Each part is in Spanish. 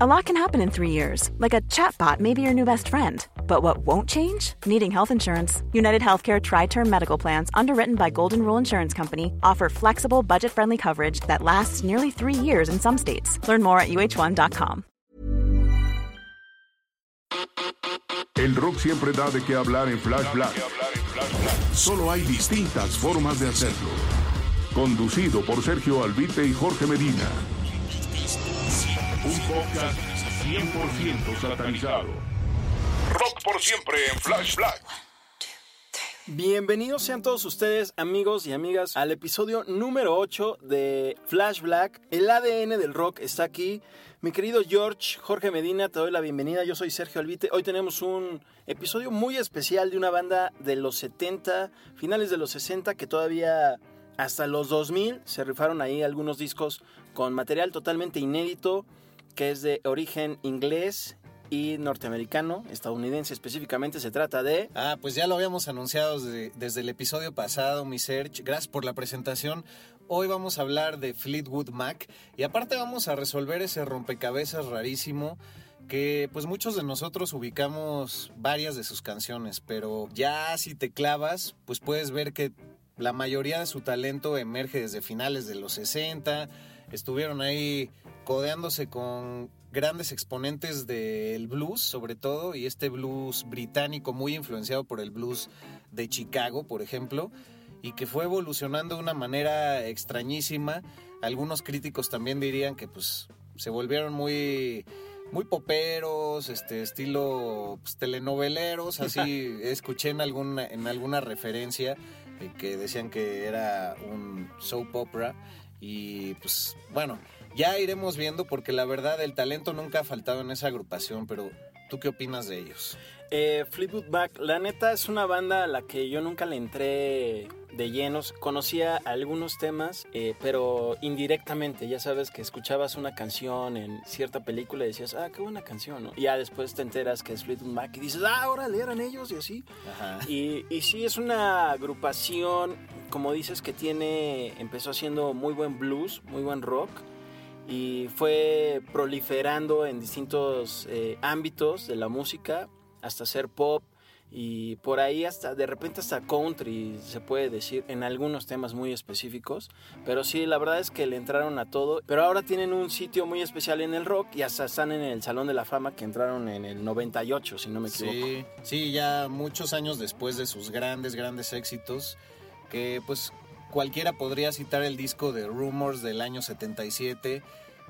A lot can happen in three years, like a chatbot may be your new best friend. But what won't change? Needing health insurance. United Healthcare Tri Term Medical Plans, underwritten by Golden Rule Insurance Company, offer flexible, budget friendly coverage that lasts nearly three years in some states. Learn more at uh1.com. El rock siempre da de qué hablar en Flash Black. Solo hay distintas formas de hacerlo. Conducido por Sergio Albite y Jorge Medina. Un podcast 100% satanizado. Rock por siempre en Flash Black. Bienvenidos sean todos ustedes, amigos y amigas, al episodio número 8 de Flash Black. El ADN del rock está aquí. Mi querido George, Jorge Medina, te doy la bienvenida. Yo soy Sergio Albite. Hoy tenemos un episodio muy especial de una banda de los 70, finales de los 60, que todavía hasta los 2000 se rifaron ahí algunos discos con material totalmente inédito, que es de origen inglés y norteamericano, estadounidense específicamente, se trata de... Ah, pues ya lo habíamos anunciado desde, el episodio pasado, mi Serge. Gracias por la presentación. Hoy vamos a hablar de Fleetwood Mac y aparte vamos a resolver ese rompecabezas rarísimo que pues muchos de nosotros ubicamos varias de sus canciones, pero ya si te clavas, pues puedes ver que la mayoría de su talento emerge desde finales de los 60, estuvieron ahí codeándose con grandes exponentes del blues, sobre todo, y este blues británico muy influenciado por el blues de Chicago, por ejemplo, y que fue evolucionando de una manera extrañísima. Algunos críticos también dirían que pues se volvieron muy muy poperos, este estilo pues, telenoveleros, así escuché en alguna en alguna referencia eh, que decían que era un soap opera y pues bueno, ya iremos viendo porque la verdad el talento nunca ha faltado en esa agrupación, pero ¿tú qué opinas de ellos? Eh, Fleetwood Mac, la neta es una banda a la que yo nunca le entré de llenos. Conocía algunos temas, eh, pero indirectamente. Ya sabes que escuchabas una canción en cierta película y decías, ah, qué buena canción, ¿no? Y ya después te enteras que es Fleetwood Mac y dices, ah, ahora eran ellos y así. Y, y sí, es una agrupación, como dices, que tiene, empezó haciendo muy buen blues, muy buen rock y fue proliferando en distintos eh, ámbitos de la música hasta ser pop y por ahí hasta de repente hasta country se puede decir en algunos temas muy específicos. Pero sí la verdad es que le entraron a todo. Pero ahora tienen un sitio muy especial en el rock y hasta están en el salón de la fama que entraron en el 98 si no me equivoco. Sí sí ya muchos años después de sus grandes grandes éxitos que pues cualquiera podría citar el disco de Rumors del año 77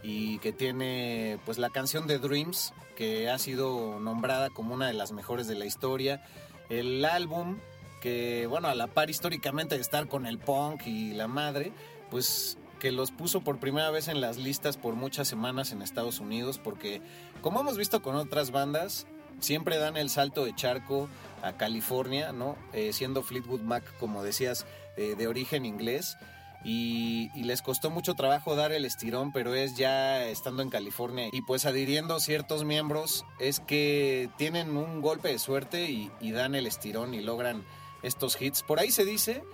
y que tiene pues la canción de Dreams que ha sido nombrada como una de las mejores de la historia. El álbum que bueno a la par históricamente de estar con el punk y la madre pues que los puso por primera vez en las listas por muchas semanas en Estados Unidos porque como hemos visto con otras bandas siempre dan el salto de charco a California no eh, siendo Fleetwood Mac como decías eh, de origen inglés y, les costó mucho trabajo dar el estirón, pero es ya estando en California y pues adhiriendo ciertos miembros es que tienen un golpe de suerte y, dan el estirón y logran estos hits. Por ahí se dice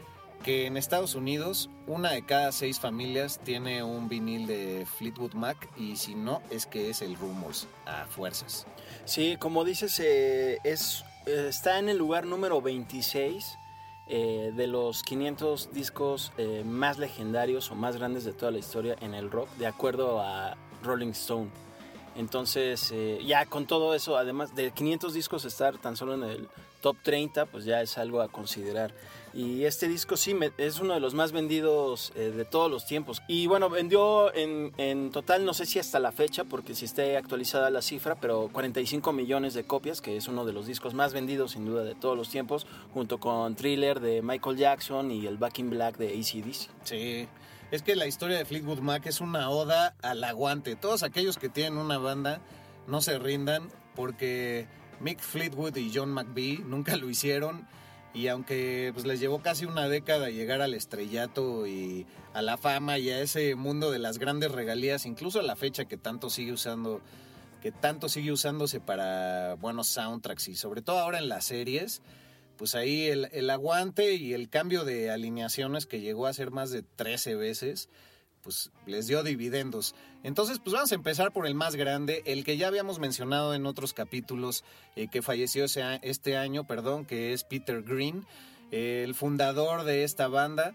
que en Estados Unidos una de cada seis familias tiene un vinil de Fleetwood Mac y si no es que es el Rumors a fuerzas. Sí, como dices, eh, eh, está en el lugar número 26 eh, de los 500 discos eh, más legendarios o más grandes de toda la historia en el rock, de acuerdo a Rolling Stone. Entonces, eh, ya con todo eso, además de 500 discos estar tan solo en el top 30, pues ya es algo a considerar. Y este disco sí es uno de los más vendidos eh, de todos los tiempos. Y bueno, vendió en, en, total, no sé si hasta la fecha, porque si esté actualizada la cifra, pero 45 millones de copias, que es uno de los discos más vendidos sin duda de todos los tiempos, junto con Thriller de Michael Jackson y el Back in Black de ACDC. Sí, Es que la historia de Fleetwood Mac es una oda al aguante. Todos aquellos que tienen una banda no se rindan porque Mick Fleetwood y John McVie nunca lo hicieron y aunque pues, les llevó casi una década llegar al estrellato y a la fama y a ese mundo de las grandes regalías, incluso a la fecha que tanto sigue usando, que tanto sigue usándose para buenos soundtracks y sobre todo ahora en las series, pues ahí el, el aguante y el cambio de alineaciones que llegó a ser más de 13 veces, pues les dio dividendos. Entonces, pues vamos a empezar por el más grande, el que ya habíamos mencionado en otros capítulos, eh, que falleció este año, perdón, que es Peter Green, el fundador de esta banda,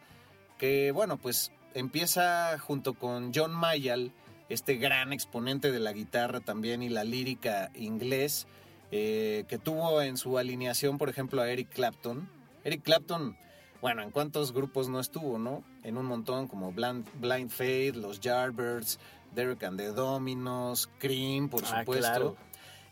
que bueno, pues empieza junto con John Mayall, este gran exponente de la guitarra también y la lírica inglés, eh, que tuvo en su alineación, por ejemplo, a Eric Clapton. Eric Clapton bueno, ¿en cuántos grupos no estuvo, no? En un montón como Blind, Blind Faith, Los Yardbirds, Derek and the Dominos, Cream, por ah, supuesto.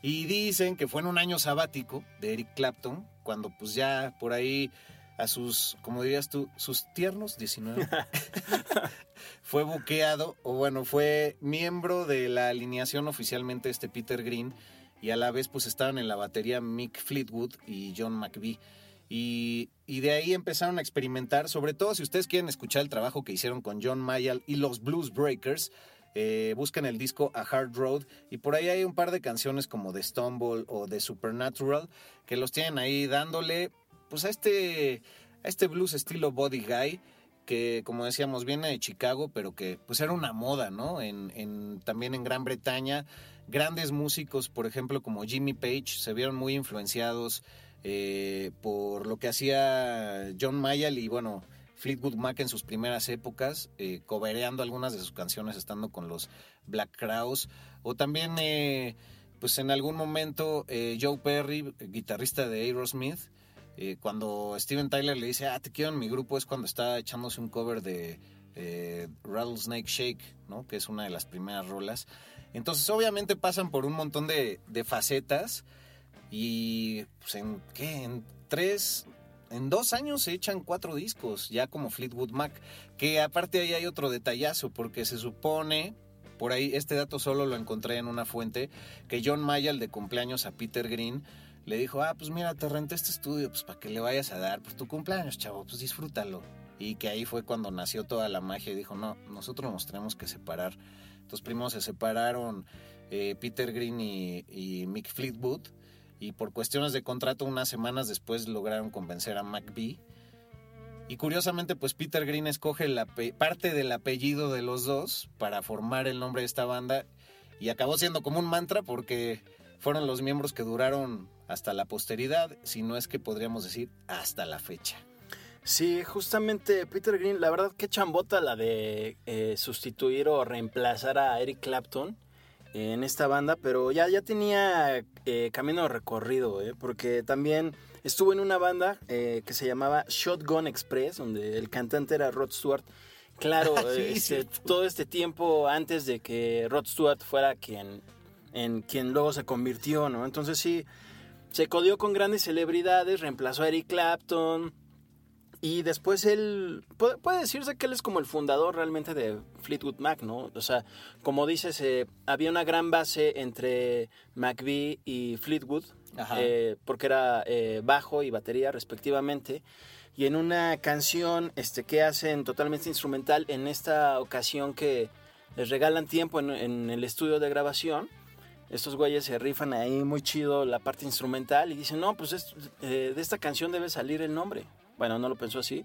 Y dicen que fue en un año sabático de Eric Clapton, cuando pues ya por ahí a sus, como dirías tú, sus tiernos 19, fue buqueado, o bueno, fue miembro de la alineación oficialmente este Peter Green, y a la vez pues estaban en la batería Mick Fleetwood y John McVie. Y, de ahí empezaron a experimentar, sobre todo si ustedes quieren escuchar el trabajo que hicieron con John Mayall y los Blues Breakers, eh, buscan el disco A Hard Road y por ahí hay un par de canciones como The Stumble o The Supernatural que los tienen ahí dándole pues a este, a este blues estilo Body Guy que como decíamos viene de Chicago pero que pues era una moda, ¿no? En, también en Gran Bretaña grandes músicos por ejemplo como Jimmy Page se vieron muy influenciados eh, por lo que hacía John Mayall y bueno, Fleetwood Mac en sus primeras épocas, eh, cobereando algunas de sus canciones estando con los Black Crowes, o también eh, pues en algún momento eh, Joe Perry, guitarrista de Aerosmith, cuando Steven Tyler le dice, ah, te quiero en mi grupo, es cuando está echándose un cover de Rattlesnake Shake, ¿no? que es una de las primeras rolas. Entonces obviamente pasan por un montón de, de facetas, y pues en qué, en tres, en dos años se echan cuatro discos, ya como Fleetwood Mac. Que aparte ahí hay otro detallazo, porque se supone, por ahí, este dato solo lo encontré en una fuente, que John Mayall de cumpleaños a Peter Green le dijo, ah, pues mira, te renté este estudio, pues para que le vayas a dar, pues tu cumpleaños, chavo, pues disfrútalo. Y que ahí fue cuando nació toda la magia y dijo, no, nosotros nos tenemos que separar. Entonces primero se separaron eh, Peter Green y Mick Fleetwood y por cuestiones de contrato unas semanas después lograron convencer a McBee. Y curiosamente, pues Peter Green escoge la parte del apellido de los dos para formar el nombre de esta banda y acabó siendo como un mantra porque fueron los miembros que duraron hasta la posteridad, si no es que podríamos decir hasta la fecha. Sí, justamente Peter Green, la verdad que chambota la de eh, sustituir o reemplazar a Eric Clapton en esta banda, pero ya, ya tenía eh, camino recorrido, eh, porque también estuvo en una banda eh, que se llamaba Shotgun Express, donde el cantante era Rod Stewart. Claro, este, todo este tiempo antes de que Rod Stewart fuera quien, en quien luego se convirtió, ¿no? Entonces sí, se codió con grandes celebridades, reemplazó a Eric Clapton, y después él, puede, decirse que él es como el fundador realmente de Fleetwood Mac, ¿no? O sea, como dices, eh, había una gran base entre McVie y Fleetwood, eh, porque era eh, bajo y batería respectivamente. Y en una canción este, que hacen totalmente instrumental, en esta ocasión que les regalan tiempo en, el estudio de grabación, estos güeyes se rifan ahí muy chido la parte instrumental y dicen, no, pues de esta canción debe salir el nombre. Bueno, no lo pensó así,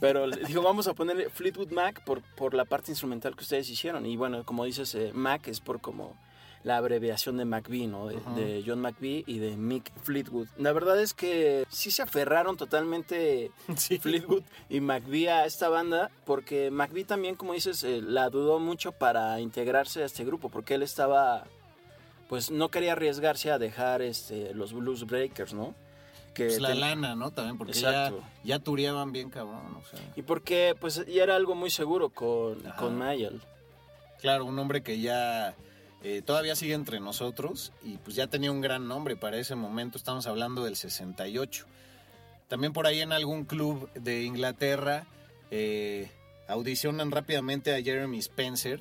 pero dijo, vamos a ponerle Fleetwood Mac por, por la parte instrumental que ustedes hicieron. Y bueno, como dices, eh, Mac es por como la abreviación de McVie, ¿no? De, John McVie y de Mick Fleetwood. La verdad es que sí se aferraron totalmente Fleetwood y McVie a esta banda, porque McVie también, como dices, eh, la dudó mucho para integrarse a este grupo, porque él estaba, pues no quería arriesgarse a dejar este, los Blues Breakers, ¿no? Que pues la lana, ¿no? También porque ya, ya tureaban bien cabrón. O sea. Y porque pues ya era algo muy seguro con, con Mayal. Claro, un hombre que ya eh, todavía sigue entre nosotros y pues ya tenía un gran nombre para ese momento. Estamos hablando del 68. También por ahí en algún club de Inglaterra, eh, audicionan rápidamente a Jeremy Spencer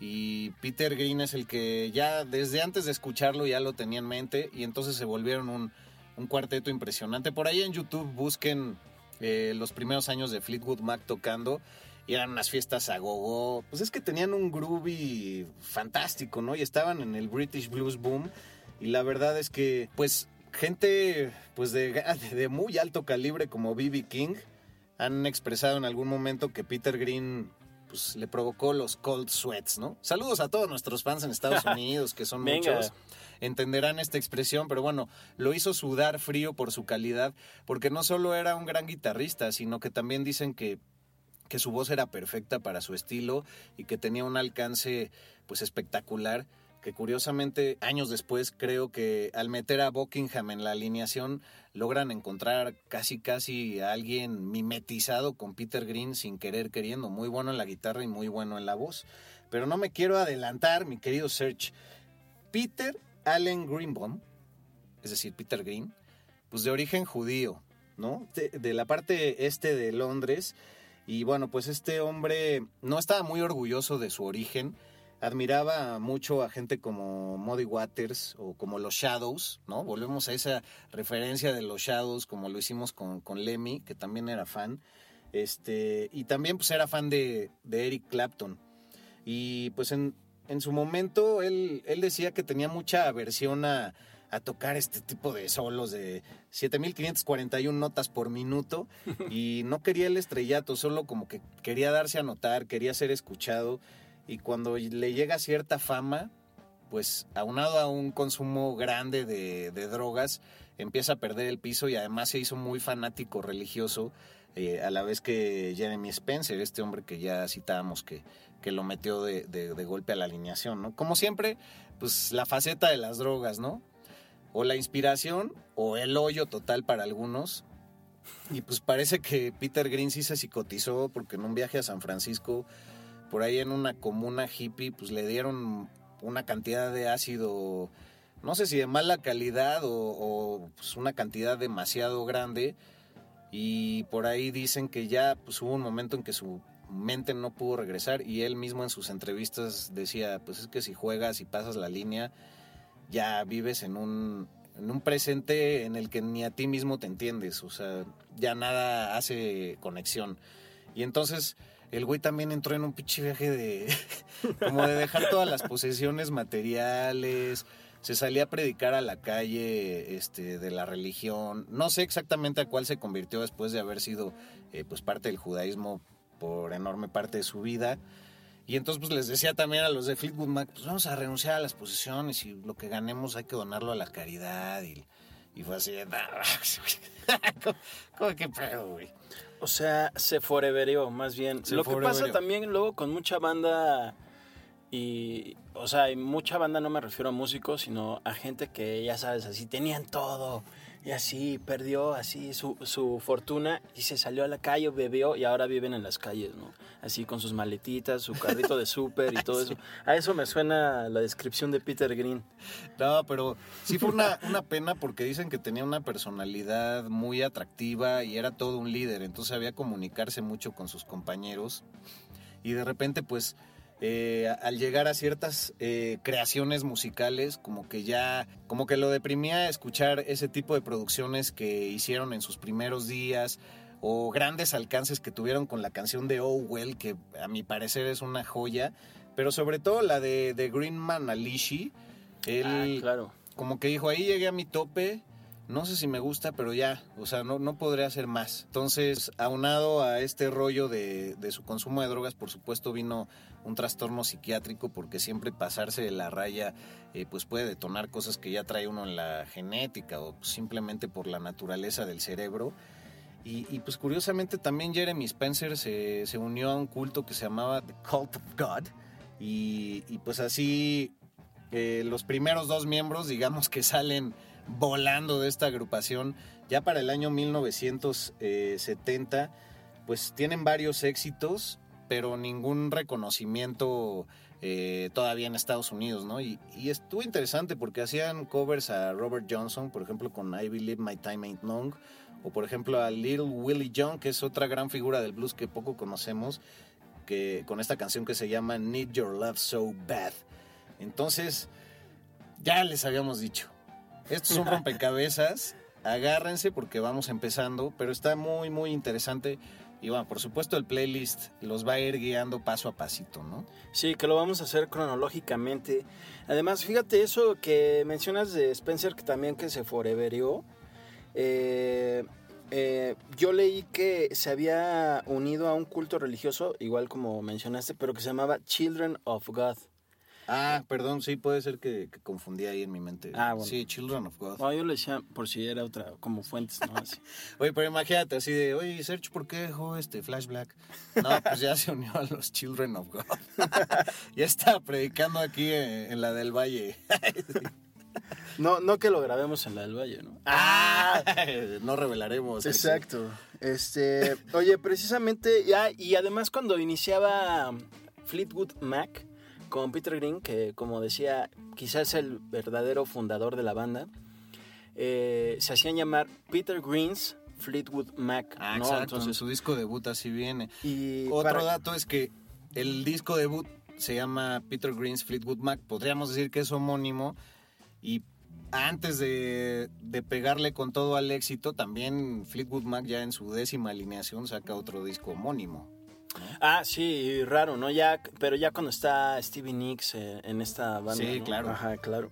y Peter Green es el que ya desde antes de escucharlo ya lo tenía en mente y entonces se volvieron un, un cuarteto impresionante. Por ahí en YouTube busquen eh, los primeros años de Fleetwood Mac tocando y eran unas fiestas a gogo. Pues es que tenían un groovy fantástico, ¿no? Y estaban en el British Blues Boom y la verdad es que pues gente pues de, de muy alto calibre como B.B. King han expresado en algún momento que Peter Green pues le provocó los cold sweats, ¿no? Saludos a todos nuestros fans en Estados Unidos, que son muchos. Entenderán esta expresión, pero bueno, lo hizo sudar frío por su calidad, porque no solo era un gran guitarrista, sino que también dicen que que su voz era perfecta para su estilo y que tenía un alcance pues espectacular que curiosamente años después creo que al meter a Buckingham en la alineación logran encontrar casi casi a alguien mimetizado con Peter Green sin querer queriendo, muy bueno en la guitarra y muy bueno en la voz. Pero no me quiero adelantar, mi querido Serge. Peter Allen Greenbaum, es decir, Peter Green, pues de origen judío, ¿no? De, la parte este de Londres. Y bueno, pues este hombre no estaba muy orgulloso de su origen admiraba mucho a gente como Muddy Waters o como los Shadows, ¿no? Volvemos a esa referencia de los Shadows, como lo hicimos con, Lemmy, que también era fan. Este, y también pues era fan de Eric Clapton. Y pues en, en su momento él, él decía que tenía mucha aversión a, a tocar este tipo de solos de 7541 notas por minuto y no quería el estrellato, solo como que quería darse a notar, quería ser escuchado y cuando le llega cierta fama, pues aunado a un consumo grande de, drogas, empieza a perder el piso y además se hizo muy fanático religioso, eh, a la vez que Jeremy Spencer, este hombre que ya citábamos que, que lo metió de, de, golpe a la alineación, ¿no? Como siempre, pues la faceta de las drogas, ¿no? O la inspiración o el hoyo total para algunos. Y pues parece que Peter Green sí se psicotizó porque en un viaje a San Francisco por ahí en una comuna hippie, pues le dieron una cantidad de ácido, no sé si de mala calidad o, pues una cantidad demasiado grande. Y por ahí dicen que ya pues hubo un momento en que su mente no pudo regresar y él mismo en sus entrevistas decía, pues es que si juegas y pasas la línea, ya vives en un, en un presente en el que ni a ti mismo te entiendes, o sea, ya nada hace conexión. Y entonces el güey también entró en un pinche viaje de. como de dejar todas las posesiones materiales. Se salía a predicar a la calle este, de la religión. No sé exactamente a cuál se convirtió después de haber sido eh, pues parte del judaísmo por enorme parte de su vida. Y entonces pues les decía también a los de Fleetwood Mac, pues vamos a renunciar a las posesiones y lo que ganemos hay que donarlo a la caridad. Y, y fue así, ¿cómo, que pedo, güey? O sea, se foreverió, más bien. Lo que pasa también luego con mucha banda y, o sea, hay mucha banda no me refiero a músicos, sino a gente que, ya sabes, así tenían todo y así perdió así su, su fortuna y se salió a la calle, bebió y ahora viven en las calles, ¿no? Así con sus maletitas, su carrito de súper y todo eso. A eso me suena la descripción de Peter Green. No, pero sí fue una, una pena porque dicen que tenía una personalidad muy atractiva y era todo un líder, entonces sabía comunicarse mucho con sus compañeros y de repente pues eh, al llegar a ciertas eh, creaciones musicales, como que ya, como que lo deprimía escuchar ese tipo de producciones que hicieron en sus primeros días o grandes alcances que tuvieron con la canción de Oh Well, que a mi parecer es una joya, pero sobre todo la de, de Greenman Alishi, él ah, claro. como que dijo, ahí llegué a mi tope, no sé si me gusta, pero ya, o sea, no, no podré hacer más. Entonces, aunado a este rollo de, de, su consumo de drogas, por supuesto vino un trastorno psiquiátrico, porque siempre pasarse de la raya, eh, pues puede detonar cosas que ya trae uno en la genética o simplemente por la naturaleza del cerebro. Y, pues curiosamente también Jeremy Spencer se, se, unió a un culto que se llamaba The Cult of God. Y, y pues así eh, los primeros dos miembros, digamos que salen volando de esta agrupación. Ya para el año 1970, pues tienen varios éxitos, pero ningún reconocimiento eh, todavía en Estados Unidos, ¿no? Y, estuvo interesante porque hacían covers a Robert Johnson, por ejemplo, con I Believe My Time Ain't Long, o por ejemplo a Little Willie John, que es otra gran figura del blues que poco conocemos, que, con esta canción que se llama Need Your Love So Bad. Entonces, ya les habíamos dicho, estos son rompecabezas, agárrense porque vamos empezando, pero está muy, muy interesante. Y bueno, por supuesto el playlist los va a ir guiando paso a pasito, ¿no? Sí, que lo vamos a hacer cronológicamente. Además, fíjate eso que mencionas de Spencer, que también que se foreverió. Eh, eh, yo leí que se había unido a un culto religioso, igual como mencionaste, pero que se llamaba Children of God. Ah, perdón, sí, puede ser que, que confundí ahí en mi mente. Ah, bueno. Sí, Children of God. No, yo le decía por si era otra, como fuentes, ¿no? Así. Oye, pero imagínate así de, oye, Sergio, ¿por qué dejó este Flash Black? No, pues ya se unió a los Children of God. ya está predicando aquí en, en la del Valle. No, no que lo grabemos en la del Valle, ¿no? Ah, no revelaremos. eso. Exacto. Este, oye, precisamente, ya, y además cuando iniciaba Fleetwood Mac con Peter Green, que como decía, quizás es el verdadero fundador de la banda, eh, se hacían llamar Peter Green's Fleetwood Mac, Ah, ¿no? exacto. Entonces, su disco debut así viene. y Otro para- dato es que el disco debut se llama Peter Green's Fleetwood Mac. Podríamos decir que es homónimo. Y antes de, de pegarle con todo al éxito, también Fleetwood Mac ya en su décima alineación saca otro disco homónimo. Ah, sí, raro, ¿no? Ya, pero ya cuando está Stevie Nicks eh, en esta banda. Sí, ¿no? claro. Ajá, claro.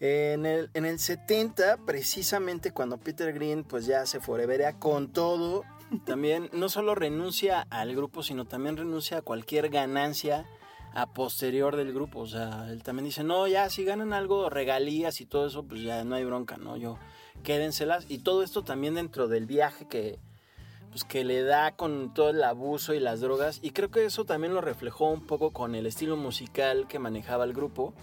En el, en el 70, precisamente cuando Peter Green pues ya se foreverea con todo, también no solo renuncia al grupo, sino también renuncia a cualquier ganancia a posterior del grupo. O sea, él también dice, no, ya si ganan algo, regalías y todo eso, pues ya no hay bronca, ¿no? Yo, quédenselas. Y todo esto también dentro del viaje que, pues que le da con todo el abuso y las drogas y creo que eso también lo reflejó un poco con el estilo musical que manejaba el grupo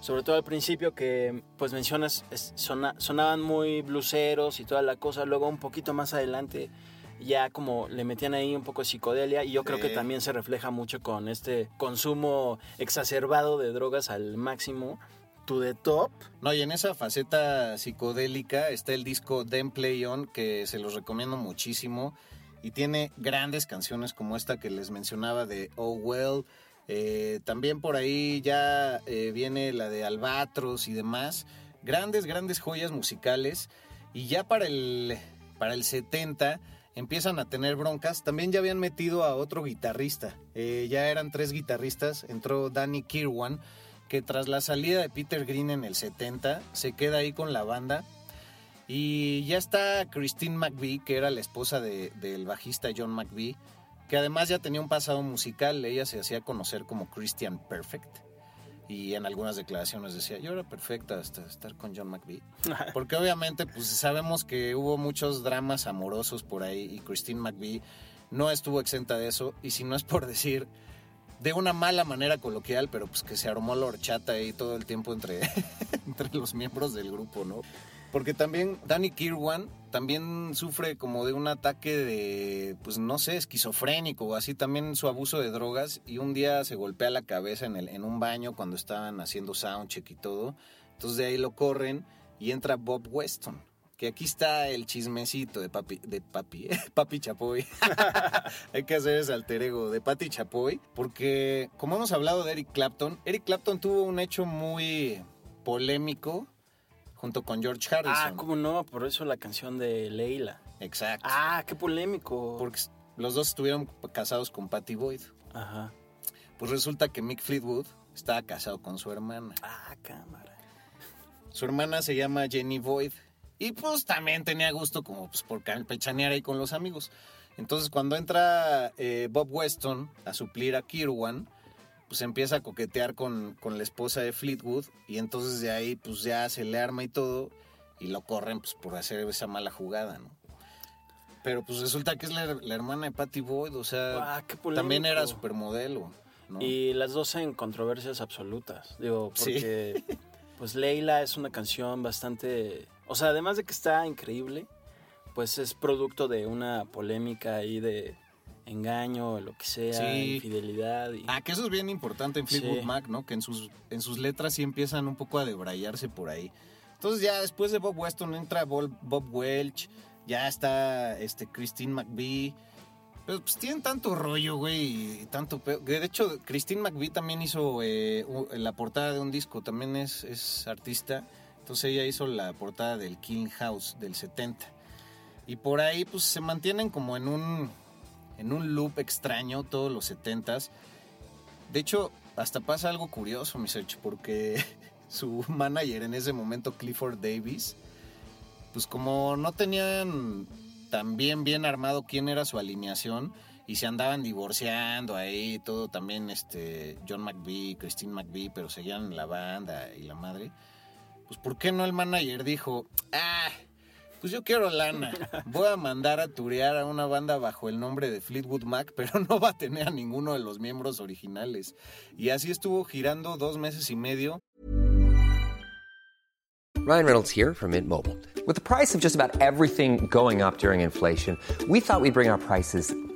sobre todo al principio que pues mencionas sona- sonaban muy bluseros y toda la cosa luego un poquito más adelante ya como le metían ahí un poco de psicodelia y yo creo que Sí. también se refleja mucho con este consumo exacerbado de drogas al máximo to the top No, y en esa faceta psicodélica está el disco Them Play On, que se los recomiendo muchísimo. Y tiene grandes canciones como esta que les mencionaba de Oh Well. Eh, también por ahí ya eh, viene la de Albatros y demás. Grandes, grandes joyas musicales. Y ya para el, para el 70 empiezan a tener broncas. También ya habían metido a otro guitarrista. Eh, ya eran tres guitarristas. Entró Danny Kirwan que tras la salida de Peter Green en el 70 se queda ahí con la banda. Y ya está Christine McVie, que era la esposa de- del bajista John McVie, que además ya tenía un pasado musical, ella se hacía conocer como Christian Perfect. Y en algunas declaraciones decía, yo era perfecta hasta estar con John McVie. Porque obviamente pues sabemos que hubo muchos dramas amorosos por ahí y Christine McVie no estuvo exenta de eso. Y si no es por decir de una mala manera coloquial, pero pues que se armó la horchata ahí todo el tiempo entre, entre los miembros del grupo, ¿no? Porque también Danny Kirwan también sufre como de un ataque de, pues no sé, esquizofrénico o así, también su abuso de drogas y un día se golpea la cabeza en, el, en un baño cuando estaban haciendo soundcheck y todo. Entonces de ahí lo corren y entra Bob Weston. Que aquí está el chismecito de papi, de papi, papi Chapoy. Hay que hacer ese alter ego de Patti Chapoy. Porque, como hemos hablado de Eric Clapton, Eric Clapton tuvo un hecho muy polémico junto con George Harrison. ah cómo no por eso la canción de Leila Exacto. ah qué polémico Porque los dos estuvieron casados con Patty Boyd. ajá Pues resulta que Mick Fleetwood estaba casado con su hermana. ah cámara Su hermana se llama Jenny Boyd. Y pues también tenía gusto como pues, por campechanear ahí con los amigos. Entonces cuando entra eh, Bob Weston a suplir a Kirwan, pues empieza a coquetear con, con la esposa de Fleetwood. Y entonces de ahí pues ya se le arma y todo. Y lo corren pues por hacer esa mala jugada, ¿no? Pero pues resulta que es la, la hermana de Patty Boyd, o sea, Ah, también era supermodelo. ¿no? Y las dos en controversias absolutas. Digo, Sí. porque pues Leila es una canción bastante. O sea, además de que está increíble, pues es producto de una polémica ahí de engaño, lo que sea, Sí. infidelidad. Y... Ah, que eso es bien importante en Fleetwood Sí. Mac, ¿no? Que en sus, en sus letras sí empiezan un poco a debrayarse por ahí. Entonces ya después de Bob Weston entra Bob, Welch, ya está este Christine McVie. Pero pues tienen tanto rollo, güey, y tanto... pe- De hecho, Christine McVie también hizo eh, la portada de un disco, también es, es artista. Entonces ella hizo la portada del King House del 70. Y por ahí pues se mantienen como en un, en un loop extraño todos los 70s. De hecho, hasta pasa algo curioso, mi search, porque su manager en ese momento, Clifford Davis, pues como no tenían tan bien, armado quién era su alineación y se andaban divorciando ahí, todo también, este, John McVie, Christine McVie, pero seguían la banda y la madre, pues ¿por qué no el manager dijo, ah, pues yo quiero lana, voy a mandar a turear a una banda bajo el nombre de Fleetwood Mac, pero no va a tener a ninguno de los miembros originales. Y así estuvo girando dos meses y medio Ryan Reynolds here from Mint Mobile. With the price of just about everything going up during inflation, we thought we'd bring our prices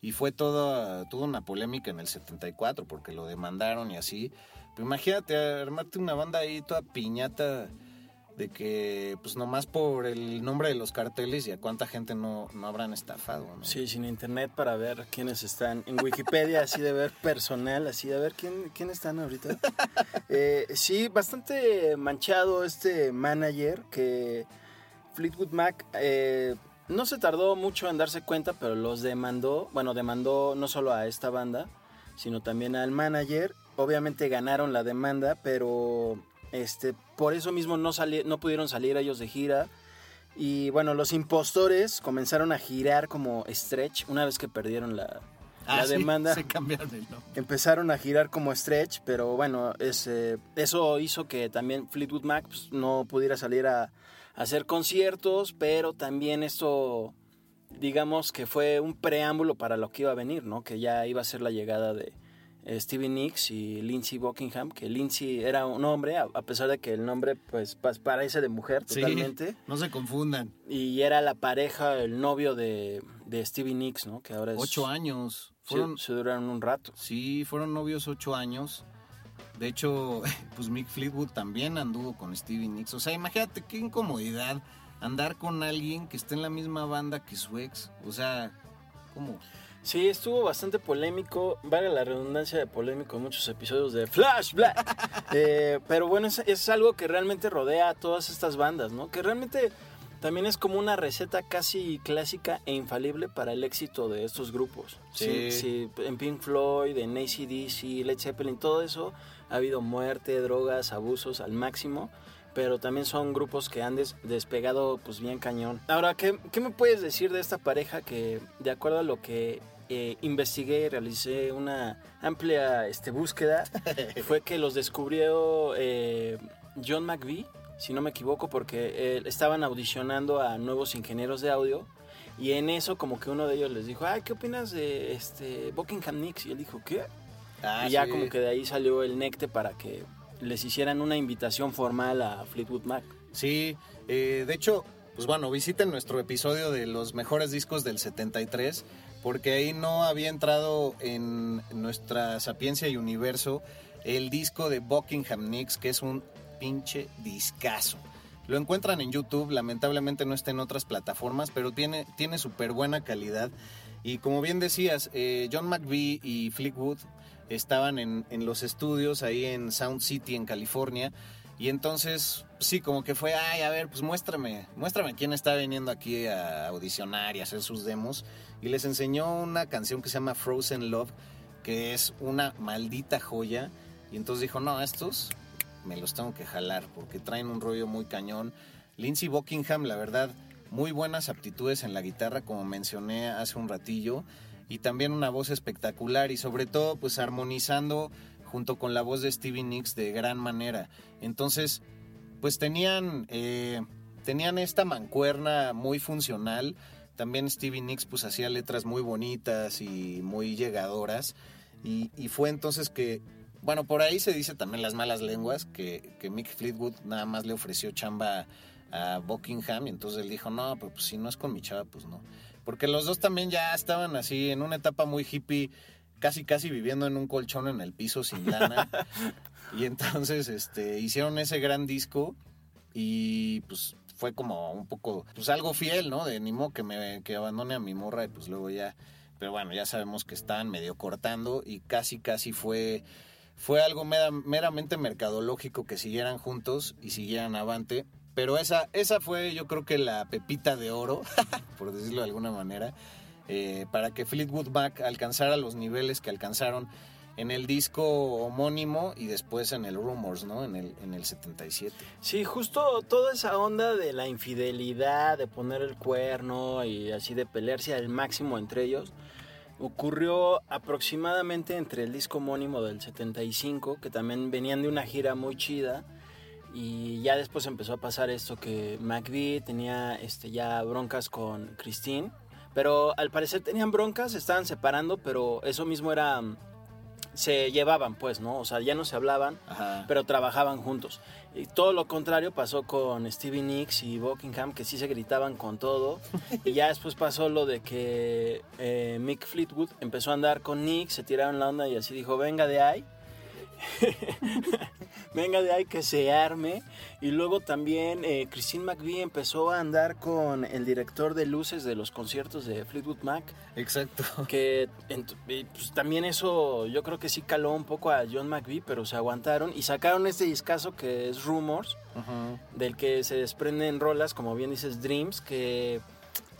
Y fue toda, toda una polémica en el 74 porque lo demandaron y así. Pero imagínate armarte una banda ahí toda piñata de que pues nomás por el nombre de los carteles y a cuánta gente no, no habrán estafado. ¿no? Sí, sin internet para ver quiénes están. En Wikipedia, así de ver personal, así de ver quién, quién están ahorita. Eh, sí, bastante manchado este manager que Fleetwood Mac eh, no se tardó mucho en darse cuenta, pero los demandó. Bueno, demandó no solo a esta banda, sino también al manager. Obviamente ganaron la demanda, pero este, por eso mismo no, no pudieron salir ellos de gira. Y bueno, los impostores comenzaron a girar como Stretch una vez que perdieron la, Ah, la sí, demanda. se cambiaron el nombre. Empezaron a girar como Stretch, pero bueno, ese- eso hizo que también Fleetwood Mac pues, no pudiera salir a, a hacer conciertos, pero también esto, digamos que fue un preámbulo para lo que iba a venir, ¿no? Que ya iba a ser la llegada de Stevie Nicks y Lindsey Buckingham, que Lindsey era un hombre, a, pesar de que el nombre pues pa- parece de mujer Sí, totalmente. no se confundan. Y era la pareja, el novio de, de Stevie Nicks, ¿no? Que ahora es... Ocho años. Sí, Fueron, se duraron un rato. sí, fueron novios ocho años. De hecho, pues Mick Fleetwood también anduvo con Stevie Nicks. O sea, imagínate qué incomodidad andar con alguien que está en la misma banda que su ex. O sea, ¿cómo? Sí, estuvo bastante polémico, vale la redundancia de polémico en muchos episodios de Flash Black. Eh, pero bueno, es, es algo que realmente rodea a todas estas bandas, ¿no? Que realmente también es como una receta casi clásica e infalible para el éxito de estos grupos. Sí. Sí, en Pink Floyd, en ACDC, Led Zeppelin, todo eso ha habido muerte, drogas, abusos al máximo. Pero también son grupos que han des- despegado pues bien cañón. Ahora, ¿qué, ¿qué me puedes decir de esta pareja que, de acuerdo a lo que eh, investigué y realicé una amplia este, búsqueda, fue que los descubrió eh, John McVie, si no me equivoco, porque eh, estaban audicionando a nuevos ingenieros de audio. Y en eso como que uno de ellos les dijo, ay, ¿qué opinas de este Buckingham Nicks? Y él dijo, ¿qué? Ah, y ya sí. como que de ahí salió el necte para que les hicieran una invitación formal a Fleetwood Mac. Sí, eh, de hecho, pues bueno, visiten nuestro episodio de los mejores discos del 73, porque ahí no había entrado en nuestra sapiencia y universo el disco de Buckingham Nicks, que es un pinche discazo. Lo encuentran en YouTube, lamentablemente no está en otras plataformas, pero tiene, tiene súper buena calidad. Y como bien decías, eh, John McVie y Fleetwood estaban en, en los estudios ahí en Sound City, en California. Y entonces, sí, como que fue, ay, a ver, pues muéstrame, muéstrame quién está viniendo aquí a audicionar y hacer sus demos. Y les enseñó una canción que se llama Frozen Love, que es una maldita joya. Y entonces dijo, no, estos me los tengo que jalar porque traen un rollo muy cañón. Lindsey Buckingham, la verdad, muy buenas aptitudes en la guitarra, como mencioné hace un ratillo, y también una voz espectacular y sobre todo pues armonizando junto con la voz de Stevie Nicks de gran manera. Entonces, pues tenían, eh, tenían esta mancuerna muy funcional. También Stevie Nicks pues hacía letras muy bonitas y muy llegadoras. Y, y fue entonces que, bueno, por ahí se dice también las malas lenguas, que, que Mick Fleetwood nada más le ofreció chamba a Buckingham y entonces él dijo, no, pues, pues si no es con mi chava, pues no. Porque los dos también ya estaban así en una etapa muy hippie, casi casi viviendo en un colchón en el piso sin lana. y entonces este, hicieron ese gran disco y pues fue como un poco, pues algo fiel, ¿no? De ni modo que me que abandone a mi morra y pues luego ya, pero bueno, ya sabemos que están medio cortando y casi casi fue fue algo mera- meramente mercadológico que siguieran juntos y siguieran avante. Pero esa, esa fue yo creo que la pepita de oro, por decirlo de alguna manera, eh, para que Fleetwood Mac alcanzara los niveles que alcanzaron en el disco homónimo y después en el Rumors, ¿no? En el, en el 77. Sí, justo toda esa onda de la infidelidad, de poner el cuerno y así de pelearse al máximo entre ellos, ocurrió aproximadamente entre el disco homónimo del 75, que también venían de una gira muy chida, y ya después empezó a pasar esto que McVie tenía este, ya broncas con Christine, pero al parecer tenían broncas, se estaban separando, pero eso mismo era... Se llevaban, pues, ¿no? O sea, ya no se hablaban, Ajá. pero trabajaban juntos. Y todo lo contrario pasó con Stevie Nicks y Buckingham, que sí se gritaban con todo. y ya después pasó lo de que eh, Mick Fleetwood empezó a andar con Nick, se tiraron la onda y así dijo, venga de ahí. venga de ahí que se arme. Y luego también eh, Christine McVie empezó a andar con el director de luces de los conciertos de Fleetwood Mac. Exacto. Que pues, también eso yo creo que sí caló un poco a John McVie, pero se aguantaron y sacaron este discazo que es Rumors, del que se desprenden rolas, como bien dices, Dreams, que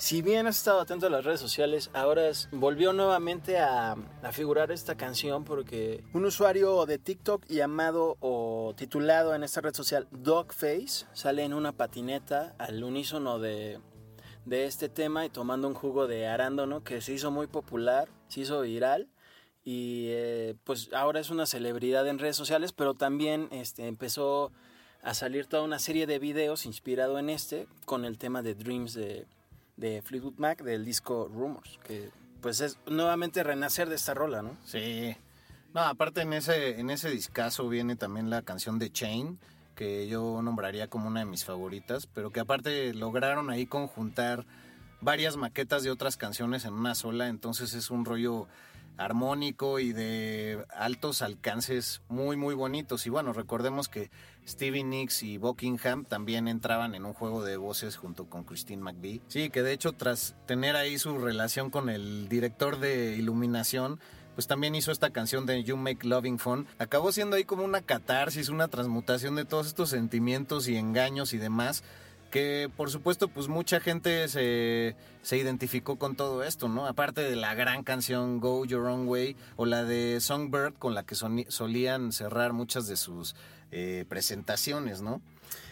si bien has estado atento a las redes sociales, ahora volvió nuevamente a, a figurar esta canción porque un usuario de TikTok llamado o titulado en esta red social Dogface sale en una patineta al unísono de, de este tema y tomando un jugo de arándano que se hizo muy popular, se hizo viral y eh, pues ahora es una celebridad en redes sociales, pero también este, empezó a salir toda una serie de videos inspirado en este con el tema de Dreams de, de Fleetwood Mac del disco Rumors, que pues es nuevamente renacer de esta rola, ¿no? Sí. No, aparte en ese, en ese discazo viene también la canción de Chain, que yo nombraría como una de mis favoritas, pero que aparte lograron ahí conjuntar varias maquetas de otras canciones en una sola, entonces es un rollo armónico y de altos alcances muy muy bonitos. Y bueno recordemos que Stevie Nicks y Buckingham también entraban en un juego de voces junto con Christine McVie. Sí que de hecho tras tener ahí su relación con el director de iluminación pues también hizo esta canción de You Make Loving Fun. Acabó siendo ahí como una catarsis, una transmutación de todos estos sentimientos y engaños y demás, que por supuesto pues mucha gente se, se identificó con todo esto, ¿no? Aparte de la gran canción Go Your Own Way o la de Songbird con la que solían cerrar muchas de sus eh, presentaciones, ¿no?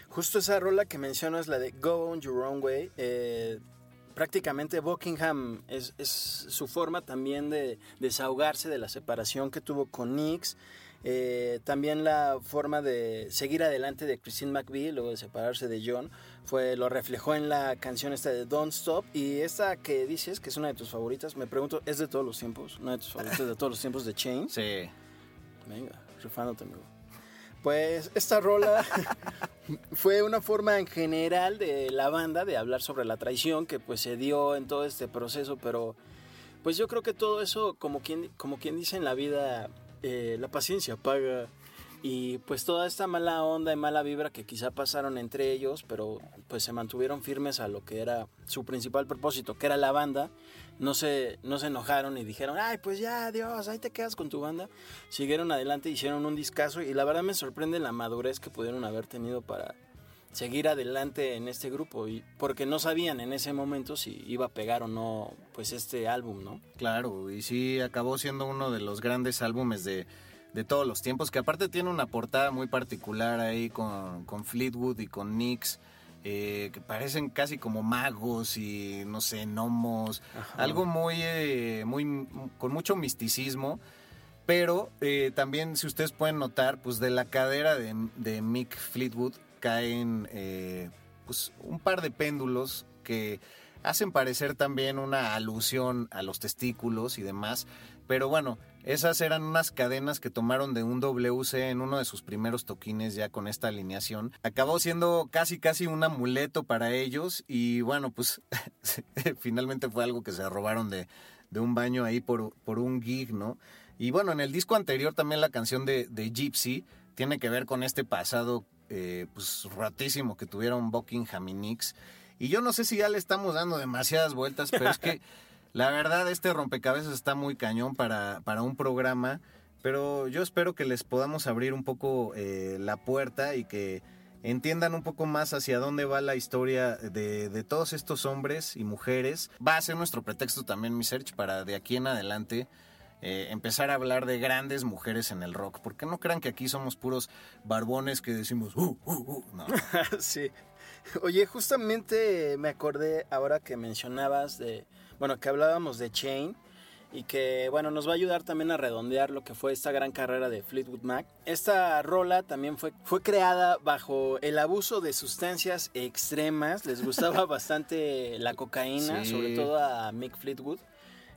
Justo esa rola que mencionas, la de Go On Your Own Way, eh, prácticamente Buckingham es, es su forma también de desahogarse de la separación que tuvo con Nix. Eh, también la forma de seguir adelante de Christine McVie, luego de separarse de John, fue lo reflejó en la canción esta de Don't Stop. Y esta que dices, que es una de tus favoritas, me pregunto, ¿es de todos los tiempos? ¿Una de tus favoritas de todos los tiempos de Chain? Sí. Venga, rifándote, amigo. Pues esta rola fue una forma en general de la banda de hablar sobre la traición que pues se dio en todo este proceso, pero pues yo creo que todo eso, como quien, como quien dice en la vida, eh, la paciencia paga. Y pues toda esta mala onda y mala vibra que quizá pasaron entre ellos, pero pues se mantuvieron firmes a lo que era su principal propósito, que era la banda. No se, no se enojaron y dijeron, ay, pues ya, Dios, ahí te quedas con tu banda. Siguieron adelante, hicieron un discazo y la verdad me sorprende la madurez que pudieron haber tenido para seguir adelante en este grupo. Y, porque no sabían en ese momento si iba a pegar o no pues este álbum, ¿no? Claro, y sí acabó siendo uno de los grandes álbumes de, de todos los tiempos, que aparte tiene una portada muy particular ahí con, con Fleetwood y con Nix. eh, que parecen casi como magos y no sé, gnomos, algo muy, eh, muy, con mucho misticismo, pero eh, también si ustedes pueden notar, pues de la cadera de, de Mick Fleetwood caen eh, pues un par de péndulos que hacen parecer también una alusión a los testículos y demás, pero bueno, esas eran unas cadenas que tomaron de un WC en uno de sus primeros toquines ya con esta alineación. Acabó siendo casi casi un amuleto para ellos y bueno, pues finalmente fue algo que se robaron de, de un baño ahí por, por un gig, ¿no? Y bueno, en el disco anterior también la canción de, Gypsy tiene que ver con este pasado eh, pues ratísimo que tuvieron Buckingham y Nix. Y yo no sé si ya le estamos dando demasiadas vueltas, pero es que la verdad este rompecabezas está muy cañón para, para un programa, pero yo espero que les podamos abrir un poco eh, la puerta y que entiendan un poco más hacia dónde va la historia de, de, todos estos hombres y mujeres. Va a ser nuestro pretexto también, mi search, para de aquí en adelante eh, empezar a hablar de grandes mujeres en el rock. Porque no crean que aquí somos puros barbones que decimos, uh, uh, uh. Sí. Oye, justamente me acordé ahora que mencionabas de, bueno, que hablábamos de Chain y que, bueno, nos va a ayudar también a redondear lo que fue esta gran carrera de Fleetwood Mac. Esta rola también fue, fue creada bajo el abuso de sustancias extremas. Les gustaba bastante la cocaína, Sí. sobre todo a Mick Fleetwood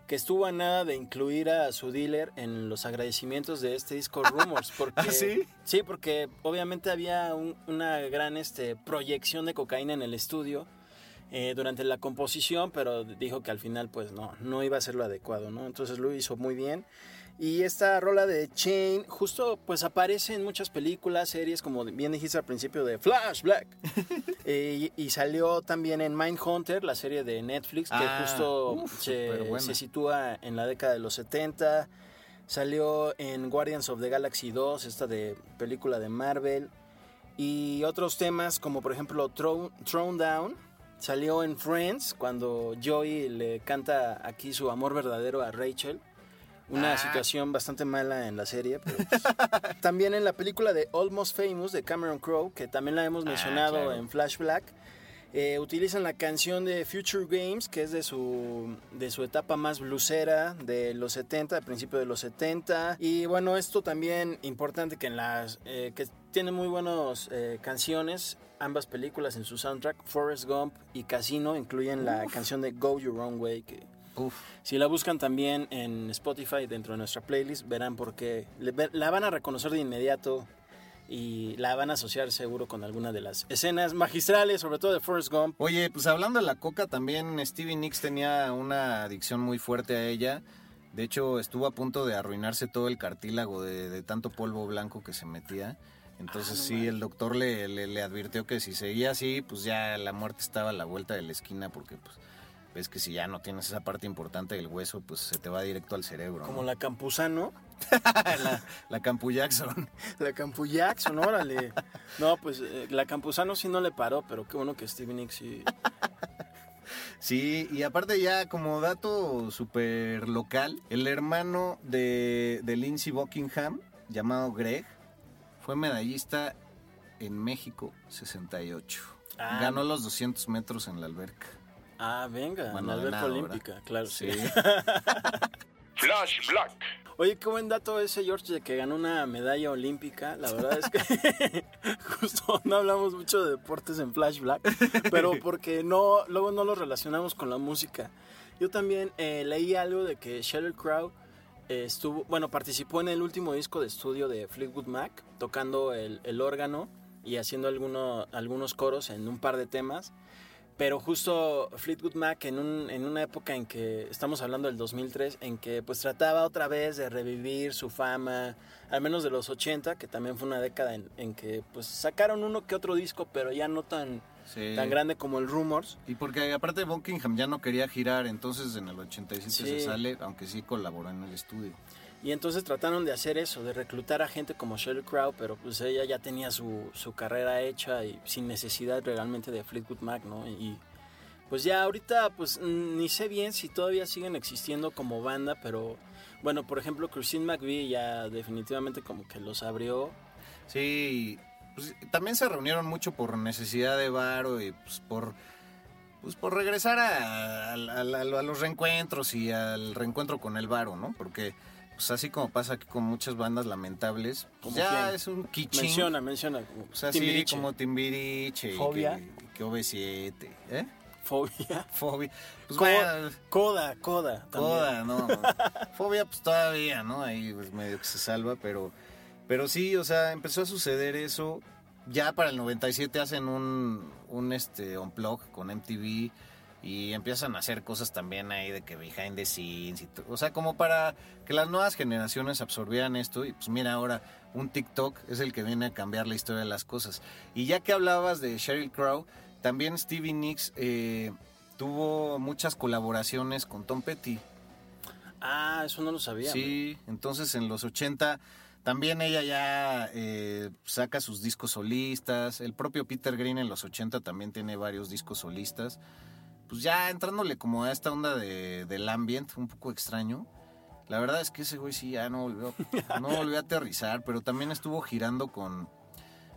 que estuvo a nada de incluir a su dealer en los agradecimientos de este disco Rumors. Porque, ¿Ah, sí? Sí, porque obviamente había un- una gran este, proyección de cocaína en el estudio eh, durante la composición, pero dijo que al final pues no, no iba a ser lo adecuado, ¿no? Entonces lo hizo muy bien. Y esta rola de Chain justo pues aparece en muchas películas, series, como bien dijiste al principio de Flash Black. Eh, y, y salió también en Mindhunter, la serie de Netflix, que Ah, justo uf, se, se sitúa en la década de los 70. Salió en Guardians of the Galaxy 2, esta de película de Marvel. Y otros temas como por ejemplo Thrown, Thrown Down. Salió en Friends cuando Joey le canta aquí su amor verdadero a Rachel. Una Ah. situación bastante mala en la serie. pero, pues, también en la película de Almost Famous de Cameron Crowe, que también la hemos Ah, mencionado claro. en Flash Black. eh, utilizan la canción de Future Games, que es de su, de su etapa más blusera, de los 70, de principio de los 70. Y bueno, esto también importante que en las eh, que tiene muy buenas eh, canciones, ambas películas en su soundtrack, Forrest Gump y Casino, incluyen la canción de Go Your Own Way, que Uf. si la buscan también en Spotify dentro de nuestra playlist, verán por qué. La van a reconocer de inmediato y la van a asociar seguro con alguna de las escenas magistrales, sobre todo de Forrest Gump. Oye, pues hablando de la coca, también Stevie Nicks tenía una adicción muy fuerte a ella. De hecho, estuvo a punto de arruinarse todo el cartílago de, de tanto polvo blanco que se metía. Entonces sí, el doctor le, le, le advirtió que si seguía así, pues ya la muerte estaba a la vuelta de la esquina porque pues ves que si ya no tienes esa parte importante del hueso, pues se te va directo al cerebro. Como ¿no? la Campuzano, la, la Campu Jackson. la Campu Jackson, órale. No, pues eh, la Campuzano sí no le paró, pero qué bueno que Stevie Nicks sí. Sí, y aparte ya como dato súper local, el hermano de, de Lindsey Buckingham, llamado Greg, fue medallista en México 68. Ah. Ganó los 200 metros en la alberca. Ah, venga, Bueno, en la alberca nada, olímpica, claro. Sí. Flash Black. Oye, qué buen dato ese, George, de que ganó una medalla olímpica. La verdad es que justo no hablamos mucho de deportes en Flash Black, pero porque no, luego no lo relacionamos con la música. Yo también eh, leí algo de que Sheryl Crow estuvo, bueno, participó en el último disco de estudio de Fleetwood Mac, tocando el, el órgano y haciendo alguno- algunos coros en un par de temas. Pero justo Fleetwood Mac en, un- en una época en que, estamos hablando del 2003, en que pues trataba otra vez de revivir su fama, al menos de los 80, que también fue una década en, en que pues sacaron uno que otro disco, pero ya no tan, Sí. tan grande como el Rumors. Y porque aparte Buckingham ya no quería girar, entonces en el 87 Sí. se sale, aunque sí colaboró en el estudio. Y entonces trataron de hacer eso, de reclutar a gente como Sheryl Crow, pero pues ella ya tenía su, su carrera hecha y sin necesidad realmente de Fleetwood Mac, ¿no? Y pues ya ahorita pues ni sé bien si todavía siguen existiendo como banda, pero bueno, por ejemplo, Christine McVie ya definitivamente como que los abrió. Sí, pues, también se reunieron mucho por necesidad de varo y pues por pues por regresar a, a- a- a los reencuentros y al reencuentro con el varo, ¿no? Porque pues así como pasa aquí con muchas bandas lamentables, pues ¿Como ya quién? es un kitsching. Menciona, menciona. como O sea, sí, Timbiriche. como Timbiriche. y Fobia. Que, que OV7, ¿eh? Fobia. Fobia. Pues Co- bueno, Coda, Coda. también. Toda, no. Fobia, pues todavía, ¿no? Ahí pues, medio que se salva, pero, pero sí, o sea, empezó a suceder eso. Ya para el 97 hacen un, un este, unplug con MTV y empiezan a hacer cosas también ahí de que behind the scenes y o sea, como para que las nuevas generaciones absorbieran esto y pues mira ahora un TikTok es el que viene a cambiar la historia de las cosas. Y ya que hablabas de Sheryl Crow, también Stevie Nicks eh, tuvo muchas colaboraciones con Tom Petty. Ah, eso no lo sabía. Sí, entonces en los 80 también ella ya eh, saca sus discos solistas. El propio Peter Green en los 80 también tiene varios discos solistas. Pues ya entrándole como a esta onda de, del ambient, un poco extraño. La verdad es que ese güey sí ya no volvió, no volvió a aterrizar, pero también estuvo girando con,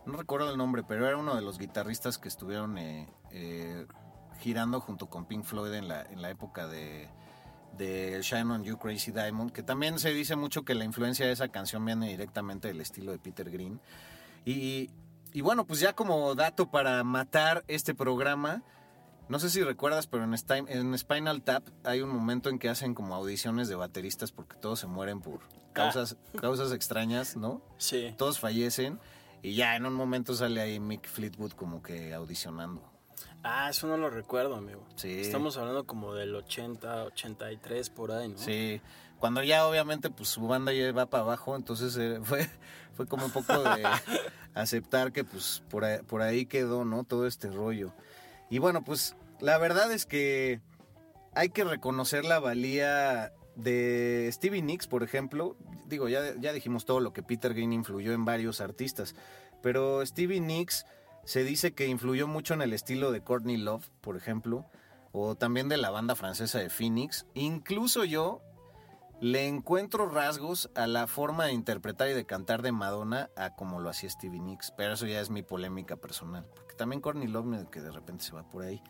no recuerdo el nombre, pero era uno de los guitarristas que estuvieron eh, eh, girando junto con Pink Floyd en la, en la época de, de Shine on You Crazy Diamond, que también se dice mucho que la influencia de esa canción viene directamente del estilo de Peter Green. Y, y bueno, pues ya como dato para matar este programa, no sé si recuerdas, pero en, Spinal Tap hay un momento en que hacen como audiciones de bateristas porque todos se mueren por causas, causas extrañas, ¿no? Sí. Todos fallecen y ya en un momento sale ahí Mick Fleetwood como que audicionando. Ah, eso no lo recuerdo, amigo. Sí. Estamos hablando como del 80, 83 por ahí, ¿no? Sí, cuando ya obviamente pues su banda ya va para abajo, entonces eh, fue, fue como un poco de aceptar que pues por ahí, por ahí quedó, ¿no? Todo este rollo. Y bueno, pues la verdad es que hay que reconocer la valía de Stevie Nicks, por ejemplo. Digo, ya, ya dijimos todo lo que Peter Green influyó en varios artistas, pero Stevie Nicks se dice que influyó mucho en el estilo de Courtney Love, por ejemplo, o también de la banda francesa de Phoenix. Incluso yo le encuentro rasgos a la forma de interpretar y de cantar de Madonna a como lo hacía Stevie Nicks, pero eso ya es mi polémica personal, porque también Courtney Love que de repente se va por ahí.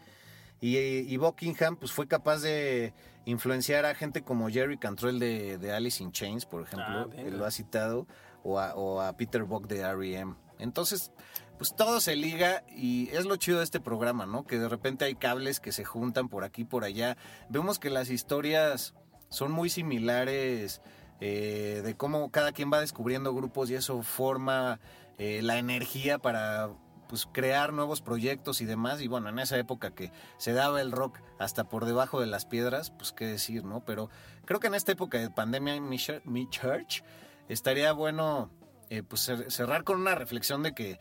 Y, y Buckingham pues fue capaz de influenciar a gente como Jerry Cantrell de, de Alice in Chains, por ejemplo, Ah, lo ha citado, o a, o a Peter Buck de R.E.M. Entonces, pues todo se liga y es lo chido de este programa, ¿no? Que de repente hay cables que se juntan por aquí por allá. Vemos que las historias son muy similares eh, de cómo cada quien va descubriendo grupos y eso forma eh, la energía para pues crear nuevos proyectos y demás y bueno en esa época que se daba el rock hasta por debajo de las piedras pues qué decir no pero creo que en esta época de pandemia en mi, chur- mi church estaría bueno eh, pues cer- cerrar con una reflexión de que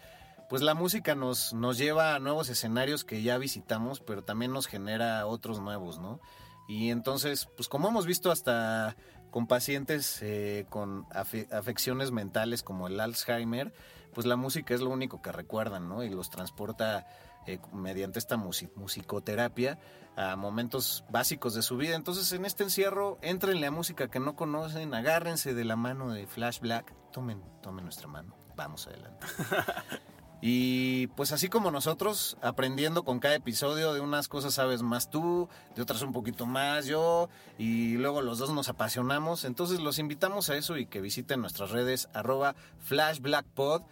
pues la música nos, nos lleva a nuevos escenarios que ya visitamos, pero también nos genera otros nuevos, ¿no? Y entonces, pues como hemos visto hasta con pacientes eh, con afe- afecciones mentales como el Alzheimer, pues la música es lo único que recuerdan, ¿no? Y los transporta eh, mediante esta musi- musicoterapia a momentos básicos de su vida. Entonces, en este encierro, entrenle a música que no conocen, agárrense de la mano de Flash Black, tomen, tomen nuestra mano, vamos adelante. Y pues así como nosotros, aprendiendo con cada episodio, de unas cosas sabes más tú, de otras un poquito más yo, y luego los dos nos apasionamos. Entonces los invitamos a eso y que visiten nuestras redes arroba flashblackpod.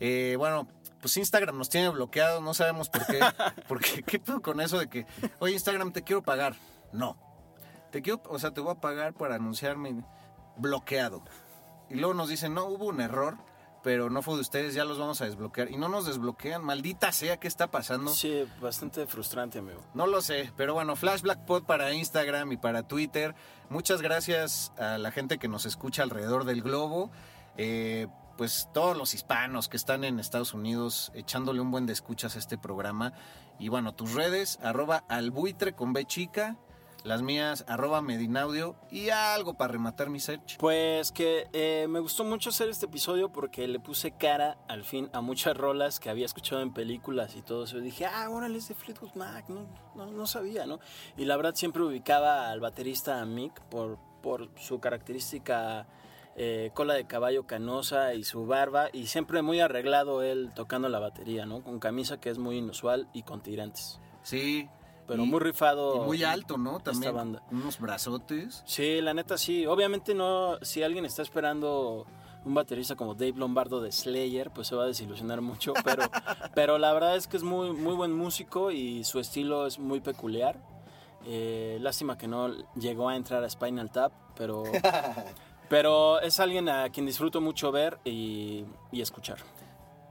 Eh, bueno, pues Instagram nos tiene bloqueado, no sabemos por qué. Porque, ¿qué pedo con eso de que, oye, Instagram, te quiero pagar? No. Te quiero, o sea, te voy a pagar para anunciarme bloqueado. Y luego nos dicen, no, hubo un error, pero no fue de ustedes, ya los vamos a desbloquear. Y no nos desbloquean, maldita sea, ¿qué está pasando? Sí, bastante frustrante, amigo. No lo sé, pero bueno, Flash Black Pod para Instagram y para Twitter. Muchas gracias a la gente que nos escucha alrededor del globo. Eh, pues todos los hispanos que están en Estados Unidos echándole un buen de escuchas a este programa. Y bueno, tus redes, arroba albuitre con B chica, las mías, arroba medinaudio y algo para rematar mi search. Pues que eh, me gustó mucho hacer este episodio porque le puse cara al fin a muchas rolas que había escuchado en películas y todo eso. Y dije, ah, órale, es de Fleetwood Mac, no, no, no sabía, ¿no? Y la verdad siempre ubicaba al baterista Mick por, por su característica eh, cola de caballo canosa y su barba y siempre muy arreglado él tocando la batería, ¿no? Con camisa que es muy inusual y con tirantes. Sí. Pero muy rifado. Y muy alto, ¿no? También. Esta banda. Unos brazotes. Sí, la neta sí. Obviamente no, si alguien está esperando un baterista como Dave Lombardo de Slayer, pues se va a desilusionar mucho, pero, pero la verdad es que es muy, muy buen músico y su estilo es muy peculiar. Eh, lástima que no llegó a entrar a Spinal Tap, pero, pero es alguien a quien disfruto mucho ver y, y escuchar.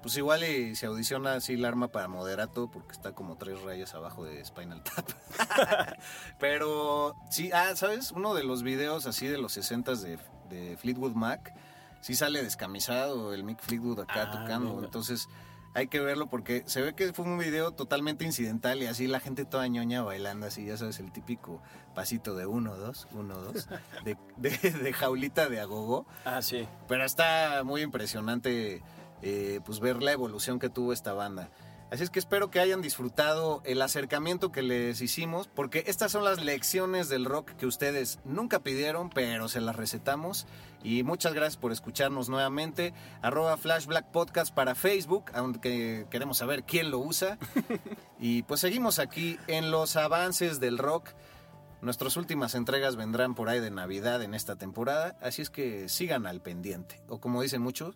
Pues igual y se audiciona así el arma para moderato porque está como tres rayas abajo de Spinal Tap. Pero sí, ah, ¿sabes? Uno de los videos así de los 60 de, de Fleetwood Mac, sí sale descamisado el Mick Fleetwood acá Ah, tocando. Entonces hay que verlo porque se ve que fue un video totalmente incidental y así la gente toda ñoña bailando así, ya sabes, el típico pasito de uno, dos, uno, dos, de, de, de jaulita de agogo. Ah, sí. Pero está muy impresionante eh, pues ver la evolución que tuvo esta banda. Así es que espero que hayan disfrutado el acercamiento que les hicimos, porque estas son las lecciones del rock que ustedes nunca pidieron, pero se las recetamos. Y muchas gracias por escucharnos nuevamente. Arroba Flash Black Podcast para Facebook, aunque queremos saber quién lo usa. Y pues seguimos aquí en los avances del rock. Nuestras últimas entregas vendrán por ahí de Navidad en esta temporada, así es que sigan al pendiente. O como dicen muchos,